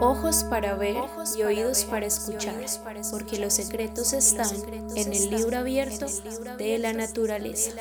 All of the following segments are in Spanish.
ojos para ver y oídos para escuchar, porque los secretos están en el libro abierto de la naturaleza.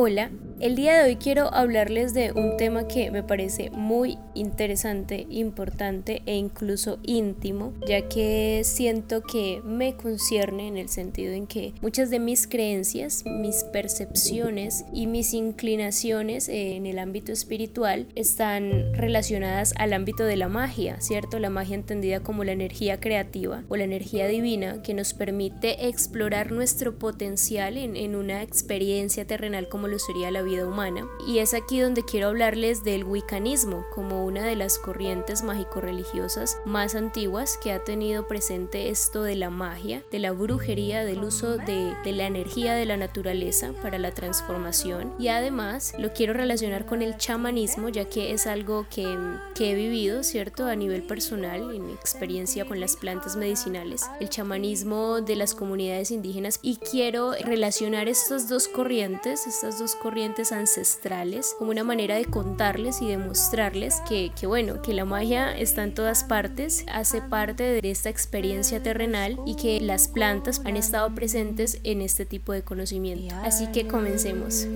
Hola, el día de hoy quiero hablarles de un tema que me parece muy interesante, importante e incluso íntimo, ya que siento que me concierne en el sentido en que muchas de mis creencias, mis percepciones y mis inclinaciones en el ámbito espiritual están relacionadas al ámbito de la magia, ¿cierto? La magia entendida como la energía creativa o la energía divina que nos permite explorar nuestro potencial en, en una experiencia terrenal como lo sería la vida humana. Y es aquí donde quiero hablarles del wiccanismo como una de las corrientes mágico-religiosas más antiguas que ha tenido presente esto de la magia, de la brujería, del uso de, de la energía de la naturaleza para la transformación. Y además lo quiero relacionar con el chamanismo, ya que es algo que, que he vivido, ¿cierto? A nivel personal, en mi experiencia con las plantas medicinales, el chamanismo de las comunidades indígenas. Y quiero relacionar estas dos corrientes, estas dos corrientes ancestrales como una manera de contarles y demostrarles que, que bueno, que la magia está en todas partes, hace parte de esta experiencia terrenal y que las plantas han estado presentes en este tipo de conocimiento. Así que comencemos.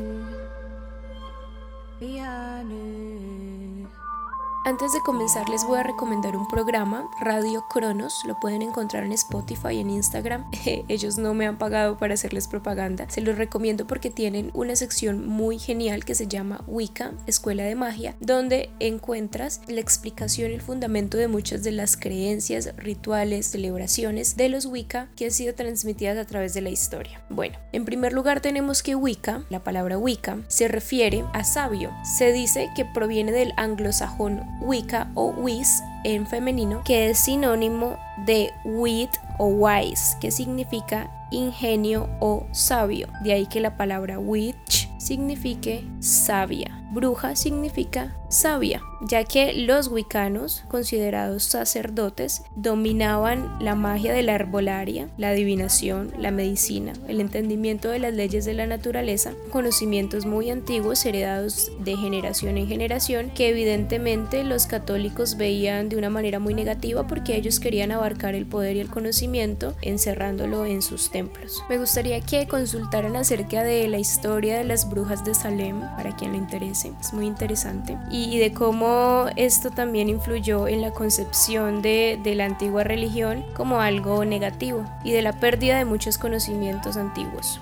Antes de comenzar les voy a recomendar un programa, Radio Cronos, lo pueden encontrar en Spotify, en Instagram. Ellos no me han pagado para hacerles propaganda, se los recomiendo porque tienen una sección muy genial que se llama Wicca, Escuela de Magia, donde encuentras la explicación y el fundamento de muchas de las creencias, rituales, celebraciones de los Wicca que han sido transmitidas a través de la historia. Bueno, en primer lugar tenemos que Wicca, la palabra Wicca, se refiere a sabio. Se dice que proviene del anglosajón Wicca o Wis en femenino, que es sinónimo de wit o wise, que significa ingenio o sabio. De ahí que la palabra witch signifique sabia. Bruja significa sabia, ya que los wicanos, considerados sacerdotes, dominaban la magia de la herbolaria, la adivinación, la medicina, el entendimiento de las leyes de la naturaleza, conocimientos muy antiguos heredados de generación en generación que evidentemente los católicos veían de una manera muy negativa porque ellos querían abarcar el poder y el conocimiento encerrándolo en sus templos. Me gustaría que consultaran acerca de la historia de las brujas de Salem para quien le interese es muy interesante, y, de cómo esto también influyó en la concepción de, de la antigua religión como algo negativo y de la pérdida de muchos conocimientos antiguos.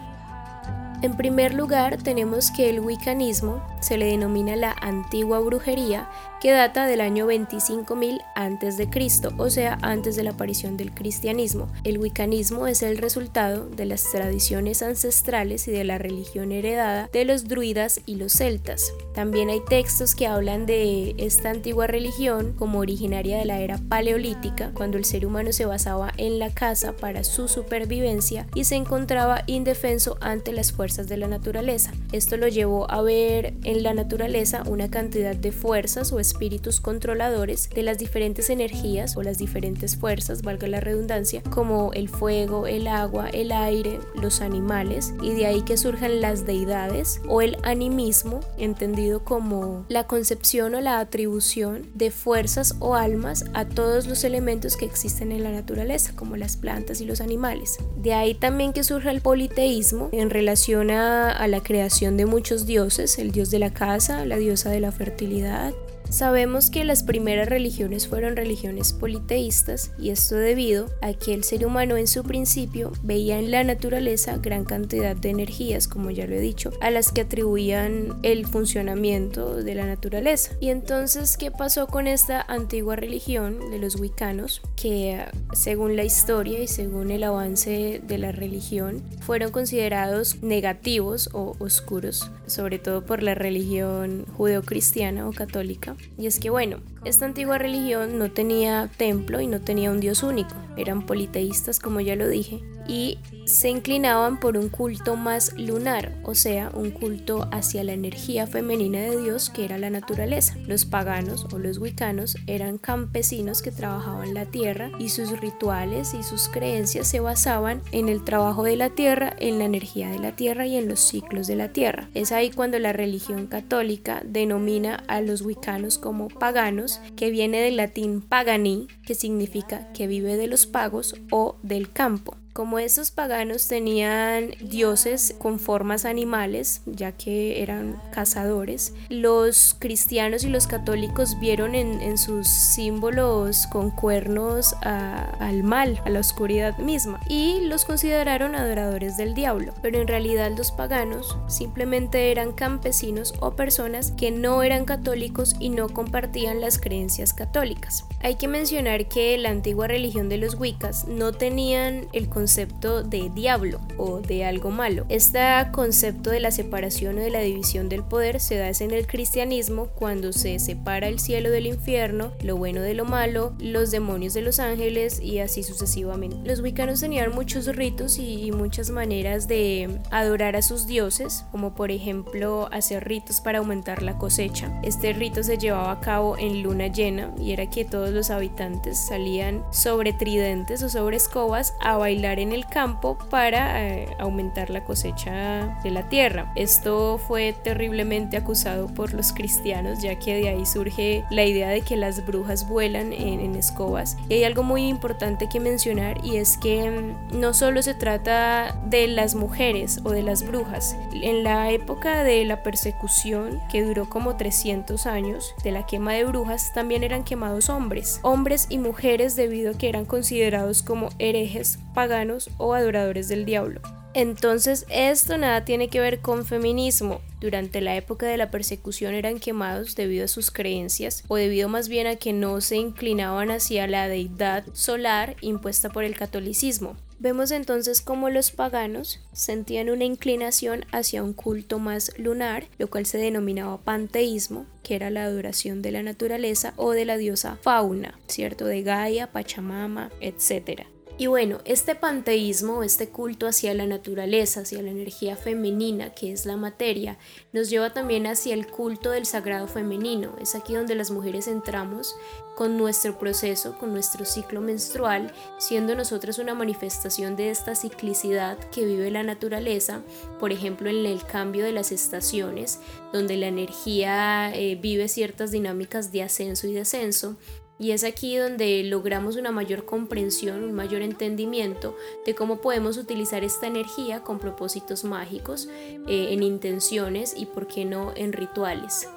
En primer lugar, tenemos que el wiccanismo se le denomina la antigua brujería, que data del año 25.000 antes de Cristo, o sea, antes de la aparición del cristianismo. El wiccanismo es el resultado de las tradiciones ancestrales y de la religión heredada de los druidas y los celtas. También hay textos que hablan de esta antigua religión como originaria de la era paleolítica, cuando el ser humano se basaba en la caza para su supervivencia y se encontraba indefenso ante las fuerzas de la naturaleza. Esto lo llevó a ver en la naturaleza una cantidad de fuerzas o espíritus controladores de las diferentes energías o las diferentes fuerzas, valga la redundancia, como el fuego, el agua, el aire, los animales, y de ahí que surjan las deidades o el animismo, entendido como la concepción o la atribución de fuerzas o almas a todos los elementos que existen en la naturaleza, como las plantas y los animales. De ahí también que surja el politeísmo en relación a la creación de muchos dioses, el dios de la casa, la diosa de la fertilidad, Sabemos que las primeras religiones fueron religiones politeístas y esto debido a que el ser humano en su principio veía en la naturaleza gran cantidad de energías, como ya lo he dicho, a las que atribuían el funcionamiento de la naturaleza. Y entonces, ¿qué pasó con esta antigua religión de los wicanos? Que según la historia y según el avance de la religión, fueron considerados negativos o oscuros, sobre todo por la religión judeocristiana o católica y es que bueno, esta antigua religión no tenía templo y no tenía un dios único. eran politeístas como ya lo dije, y se inclinaban por un culto más lunar, o sea, un culto hacia la energía femenina de Dios que era la naturaleza. Los paganos o los wicanos eran campesinos que trabajaban la tierra y sus rituales y sus creencias se basaban en el trabajo de la tierra, en la energía de la tierra y en los ciclos de la tierra. Es ahí cuando la religión católica denomina a los wicanos como paganos, que viene del latín pagani, que significa que vive de los pagos o del campo. Como esos paganos tenían dioses con formas animales, ya que eran cazadores, los cristianos y los católicos vieron en, sus símbolos con cuernos al mal, a la oscuridad misma, y los consideraron adoradores del diablo. Pero en realidad los paganos simplemente eran campesinos o personas que no eran católicos y no compartían las creencias católicas. Hay que mencionar que la antigua religión de los Wiccas no tenían el concepto de diablo o de algo malo. Este concepto de la separación o de la división del poder se da en el cristianismo cuando se separa el cielo del infierno, lo bueno de lo malo, los demonios de los ángeles y así sucesivamente. Los wicanos tenían muchos ritos y muchas maneras de adorar a sus dioses, como por ejemplo hacer ritos para aumentar la cosecha. Este rito se llevaba a cabo en luna llena y era que todos los habitantes salían sobre tridentes o sobre escobas a bailar en el campo para eh, aumentar la cosecha de la tierra. Esto fue terriblemente acusado por los cristianos, ya que de ahí surge la idea de que las brujas vuelan en, en escobas. Y hay algo muy importante que mencionar y es que mm, no solo se trata de las mujeres o de las brujas. En la época de la persecución, que duró como 300 años, de la quema de brujas, también eran quemados hombres. Hombres y mujeres debido a que eran considerados como herejes, paganos o adoradores del diablo. Entonces esto nada tiene que ver con feminismo. Durante la época de la persecución eran quemados debido a sus creencias o debido más bien a que no se inclinaban hacia la deidad solar impuesta por el catolicismo. Vemos entonces cómo los paganos sentían una inclinación hacia un culto más lunar, lo cual se denominaba panteísmo, que era la adoración de la naturaleza o de la diosa fauna, ¿cierto? De Gaia, Pachamama, etc. Y bueno, este panteísmo, este culto hacia la naturaleza, hacia la energía femenina, que es la materia, nos lleva también hacia el culto del sagrado femenino. Es aquí donde las mujeres entramos con nuestro proceso, con nuestro ciclo menstrual, siendo nosotras una manifestación de esta ciclicidad que vive la naturaleza, por ejemplo en el cambio de las estaciones, donde la energía eh, vive ciertas dinámicas de ascenso y descenso, y es aquí donde logramos una mayor comprensión, un mayor entendimiento de cómo podemos utilizar esta energía con propósitos mágicos, eh, en intenciones y, por qué no, en rituales.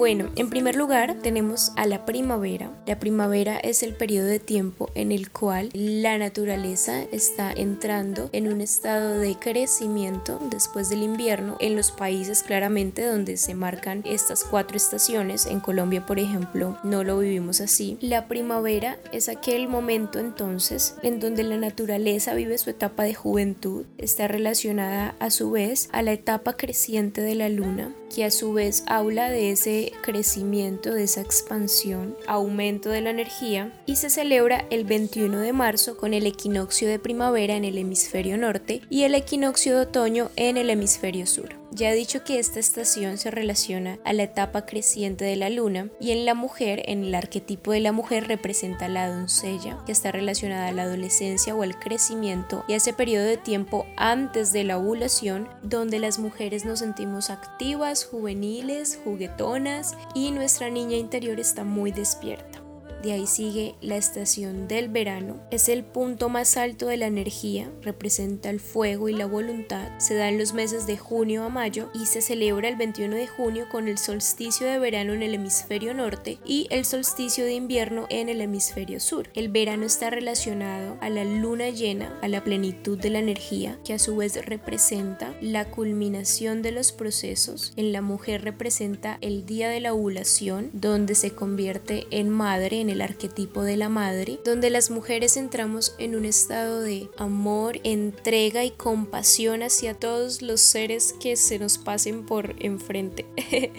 Bueno, en primer lugar tenemos a la primavera. La primavera es el periodo de tiempo en el cual la naturaleza está entrando en un estado de crecimiento después del invierno en los países claramente donde se marcan estas cuatro estaciones. En Colombia, por ejemplo, no lo vivimos así. La primavera es aquel momento entonces en donde la naturaleza vive su etapa de juventud. Está relacionada a su vez a la etapa creciente de la luna que a su vez habla de ese crecimiento, de esa expansión, aumento de la energía y se celebra el 21 de marzo con el equinoccio de primavera en el hemisferio norte y el equinoccio de otoño en el hemisferio sur. Ya he dicho que esta estación se relaciona a la etapa creciente de la luna y en la mujer, en el arquetipo de la mujer representa la doncella, que está relacionada a la adolescencia o al crecimiento y a ese periodo de tiempo antes de la ovulación donde las mujeres nos sentimos activas, juveniles, juguetonas y nuestra niña interior está muy despierta. De ahí sigue la estación del verano. Es el punto más alto de la energía, representa el fuego y la voluntad. Se da en los meses de junio a mayo y se celebra el 21 de junio con el solsticio de verano en el hemisferio norte y el solsticio de invierno en el hemisferio sur. El verano está relacionado a la luna llena, a la plenitud de la energía, que a su vez representa la culminación de los procesos. En la mujer representa el día de la ovulación, donde se convierte en madre, en el arquetipo de la madre, donde las mujeres entramos en un estado de amor, entrega y compasión hacia todos los seres que se nos pasen por enfrente.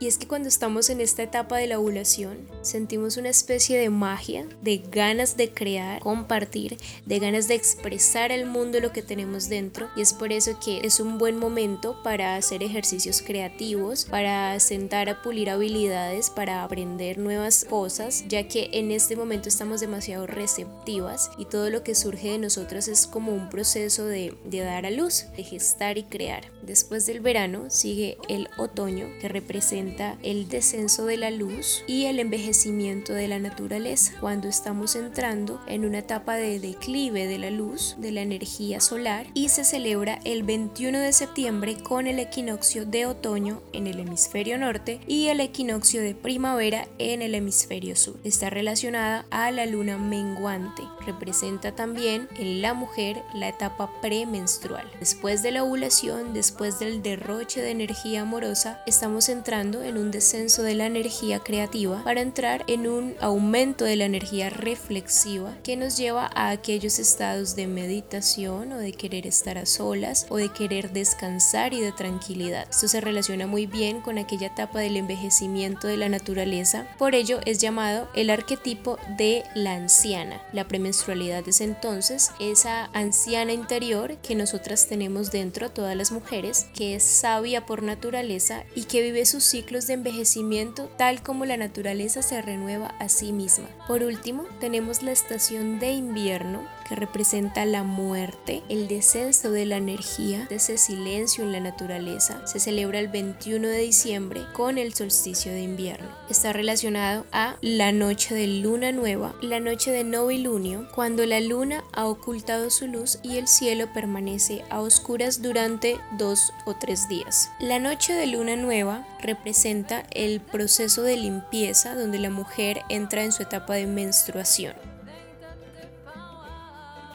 y es que cuando estamos en esta etapa de la ovulación, sentimos una especie de magia, de ganas de crear, compartir, de ganas de expresar al mundo lo que tenemos dentro y es por eso que es un buen momento para hacer ejercicios creativos, para sentar a pulir habilidades, para aprender nuevas cosas, ya que en este momento estamos demasiado receptivas y todo lo que surge de nosotras es como un proceso de, de dar a luz, de gestar y crear. Después del verano sigue el otoño que representa el descenso de la luz y el envejecimiento de la naturaleza, cuando estamos entrando en una etapa de declive de la luz, de la energía solar y se celebra el 21 de septiembre con el equinoccio de otoño en el hemisferio norte y el equinoccio de primavera en el hemisferio sur. Relacionada a la luna menguante. Representa también en la mujer la etapa premenstrual. Después de la ovulación, después del derroche de energía amorosa, estamos entrando en un descenso de la energía creativa para entrar en un aumento de la energía reflexiva que nos lleva a aquellos estados de meditación o de querer estar a solas o de querer descansar y de tranquilidad. Esto se relaciona muy bien con aquella etapa del envejecimiento de la naturaleza, por ello es llamado el arquetipo de la anciana. La premenstrualidad es entonces esa anciana interior que nosotras tenemos dentro, todas las mujeres, que es sabia por naturaleza y que vive sus ciclos de envejecimiento tal como la naturaleza se renueva a sí misma. Por último, tenemos la estación de invierno que representa la muerte, el descenso de la energía, de ese silencio en la naturaleza. Se celebra el 21 de diciembre con el solsticio de invierno. Está relacionado a la noche de luna nueva, la noche de novilunio, cuando la luna ha ocultado su luz y el cielo permanece a oscuras durante dos o tres días. La noche de luna nueva representa el proceso de limpieza donde la mujer entra en su etapa de menstruación.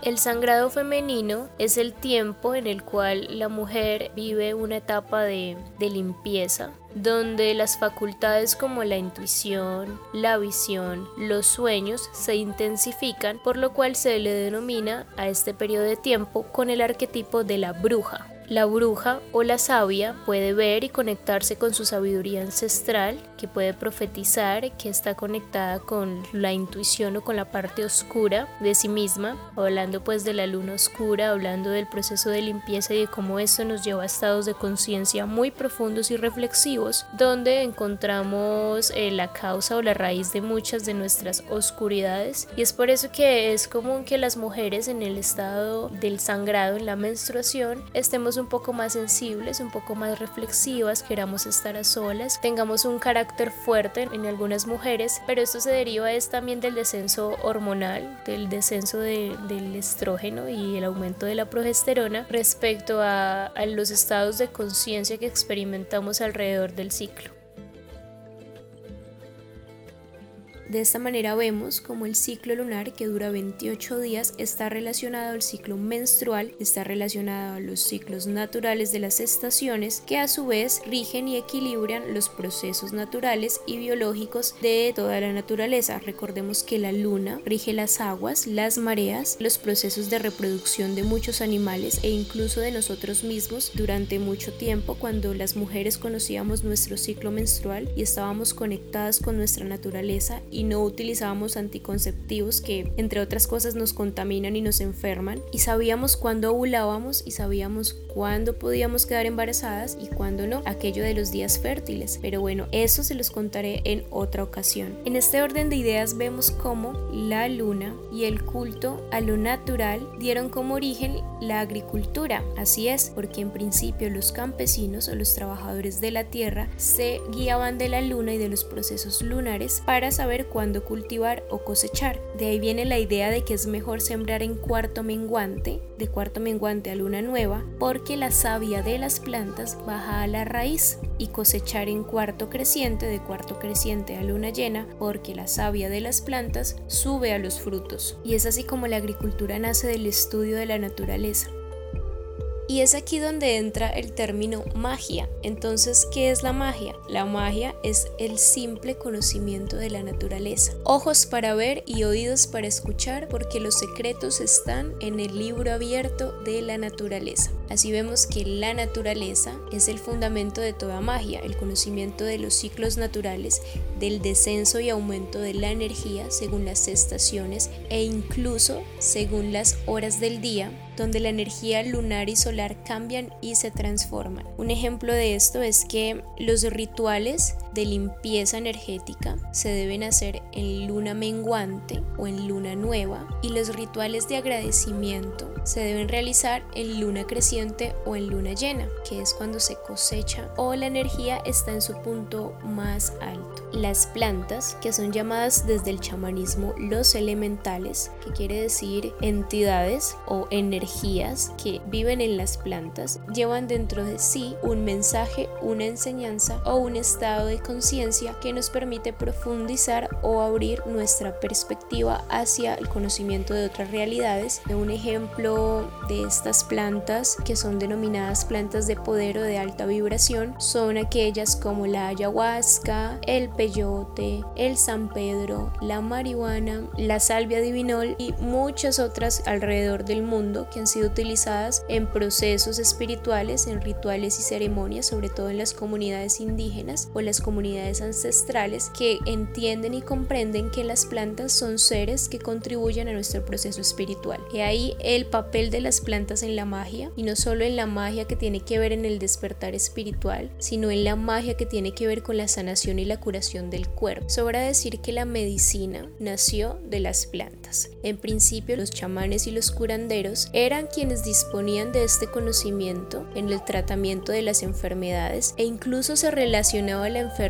El sangrado femenino es el tiempo en el cual la mujer vive una etapa de, limpieza, donde las facultades como la intuición, la visión, los sueños se intensifican, por lo cual se le denomina a este periodo de tiempo con el arquetipo de la bruja. La bruja o la sabia puede ver y conectarse con su sabiduría ancestral, que puede profetizar, que está conectada con la intuición o con la parte oscura de sí misma, hablando pues de la luna oscura, hablando del proceso de limpieza y de cómo esto nos lleva a estados de conciencia muy profundos y reflexivos, donde encontramos eh, la causa o la raíz de muchas de nuestras oscuridades. Y es por eso que es común que las mujeres en el estado del sangrado, en la menstruación, estemos un poco más sensibles, un poco más reflexivas, queramos estar a solas, tengamos un carácter fuerte en algunas mujeres, pero esto se deriva también del descenso hormonal, del descenso del estrógeno y el aumento de la progesterona respecto a los estados de conciencia que experimentamos alrededor del ciclo. De esta manera vemos como el ciclo lunar que dura 28 días está relacionado al ciclo menstrual, está relacionado a los ciclos naturales de las estaciones que a su vez rigen y equilibran los procesos naturales y biológicos de toda la naturaleza. Recordemos que la luna rige las aguas, las mareas, los procesos de reproducción de muchos animales e incluso de nosotros mismos durante mucho tiempo cuando las mujeres conocíamos nuestro ciclo menstrual y estábamos conectadas con nuestra naturaleza y no utilizábamos anticonceptivos que entre otras cosas nos contaminan y nos enferman y sabíamos cuándo ovulábamos y sabíamos cuándo podíamos quedar embarazadas y cuándo no, aquello de los días fértiles. Pero bueno, eso se los contaré en otra ocasión. En este orden de ideas vemos cómo la luna y el culto a lo natural dieron como origen la agricultura. Así es, porque en principio los campesinos o los trabajadores de la tierra se guiaban de la luna y de los procesos lunares para saber cuándo cultivar o cosechar. De ahí viene la idea de que es mejor sembrar en cuarto menguante, de cuarto menguante a luna nueva, porque la savia de las plantas baja a la raíz y cosechar en cuarto creciente, de cuarto creciente a luna llena, porque la savia de las plantas sube a los frutos. Y es así como la agricultura nace del estudio de la naturaleza. Y es aquí donde entra el término magia. Entonces, ¿qué es la magia? La magia es el simple conocimiento de la naturaleza. Ojos para ver y oídos para escuchar porque los secretos están en el libro abierto de la naturaleza. Así vemos que la naturaleza es el fundamento de toda magia, el conocimiento de los ciclos naturales, del descenso y aumento de la energía según las estaciones e incluso según las horas del día donde la energía lunar y solar cambian y se transforman. Un ejemplo de esto es que los rituales de limpieza energética se deben hacer en luna menguante o en luna nueva y los rituales de agradecimiento se deben realizar en luna creciente o en luna llena, que es cuando se cosecha o la energía está en su punto más alto. Las plantas, que son llamadas desde el chamanismo los elementales, que quiere decir entidades o energías que viven en las plantas, llevan dentro de sí un mensaje, una enseñanza o un estado de conciencia que nos permite profundizar o abrir nuestra perspectiva hacia el conocimiento de otras realidades. Un ejemplo de estas plantas que son denominadas plantas de poder o de alta vibración son aquellas como la ayahuasca, el peyote, el San Pedro, la marihuana, la salvia divinol y muchas otras alrededor del mundo que han sido utilizadas en procesos espirituales, en rituales y ceremonias, sobre todo en las comunidades indígenas o las comunidades ancestrales que entienden y comprenden que las plantas son seres que contribuyen a nuestro proceso espiritual. Y ahí el papel de las plantas en la magia, y no solo en la magia que tiene que ver en el despertar espiritual, sino en la magia que tiene que ver con la sanación y la curación del cuerpo. Sobra decir que la medicina nació de las plantas. En principio, los chamanes y los curanderos eran quienes disponían de este conocimiento en el tratamiento de las enfermedades e incluso se relacionaba la enfermedad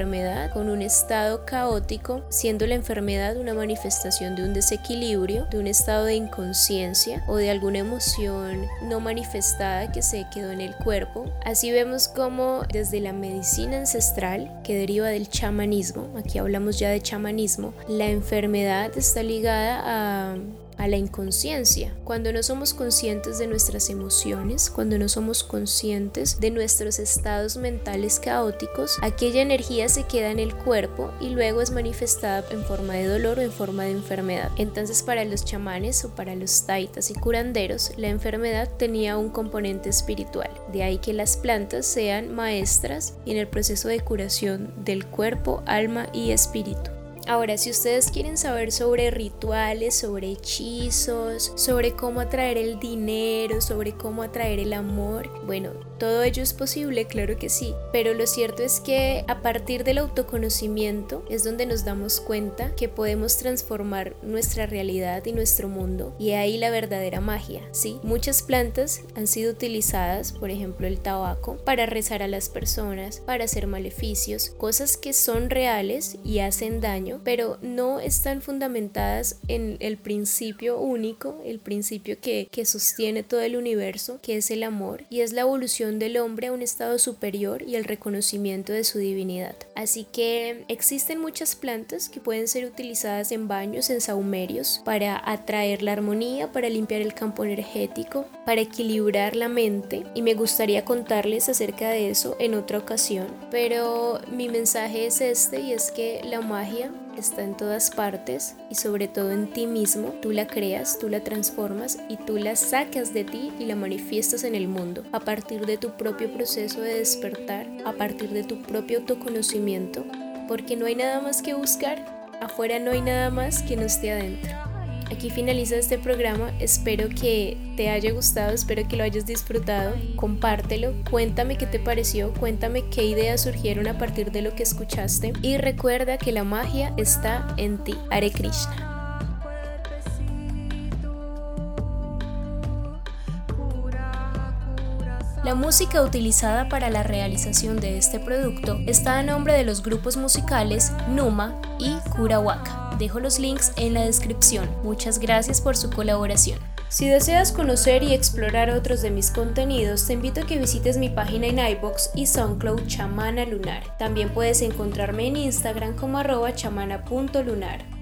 con un estado caótico, siendo la enfermedad una manifestación de un desequilibrio, de un estado de inconsciencia o de alguna emoción no manifestada que se quedó en el cuerpo. Así vemos como desde la medicina ancestral, que deriva del chamanismo, aquí hablamos ya de chamanismo, la enfermedad está ligada a a la inconsciencia, cuando no somos conscientes de nuestras emociones, cuando no somos conscientes de nuestros estados mentales caóticos, aquella energía se queda en el cuerpo y luego es manifestada en forma de dolor o en forma de enfermedad. Entonces para los chamanes o para los taitas y curanderos, la enfermedad tenía un componente espiritual, de ahí que las plantas sean maestras en el proceso de curación del cuerpo, alma y espíritu. Ahora, si ustedes quieren saber sobre rituales, sobre hechizos, sobre cómo atraer el dinero, sobre cómo atraer el amor, bueno, todo ello es posible, claro que sí, pero lo cierto es que a partir del autoconocimiento es donde nos damos cuenta que podemos transformar nuestra realidad y nuestro mundo. Y ahí la verdadera magia, ¿sí? Muchas plantas han sido utilizadas, por ejemplo el tabaco, para rezar a las personas, para hacer maleficios, cosas que son reales y hacen daño, pero no están fundamentadas en el principio único, el principio que, que sostiene todo el universo, que es el amor y es la evolución del hombre a un estado superior y el reconocimiento de su divinidad. Así que existen muchas plantas que pueden ser utilizadas en baños, en saumerios, para atraer la armonía, para limpiar el campo energético, para equilibrar la mente y me gustaría contarles acerca de eso en otra ocasión. Pero mi mensaje es este y es que la magia está en todas partes y sobre todo en ti mismo. Tú la creas, tú la transformas y tú la sacas de ti y la manifiestas en el mundo a partir de tu propio proceso de despertar, a partir de tu propio autoconocimiento, porque no hay nada más que buscar, afuera no hay nada más que no esté adentro. Aquí finaliza este programa, espero que te haya gustado, espero que lo hayas disfrutado, compártelo, cuéntame qué te pareció, cuéntame qué ideas surgieron a partir de lo que escuchaste y recuerda que la magia está en ti. Hare Krishna. La música utilizada para la realización de este producto está a nombre de los grupos musicales Numa y Kurawaka. Dejo los links en la descripción. Muchas gracias por su colaboración. Si deseas conocer y explorar otros de mis contenidos, te invito a que visites mi página en iBox y SoundCloud Chamana Lunar. También puedes encontrarme en Instagram como arroba chamana.lunar.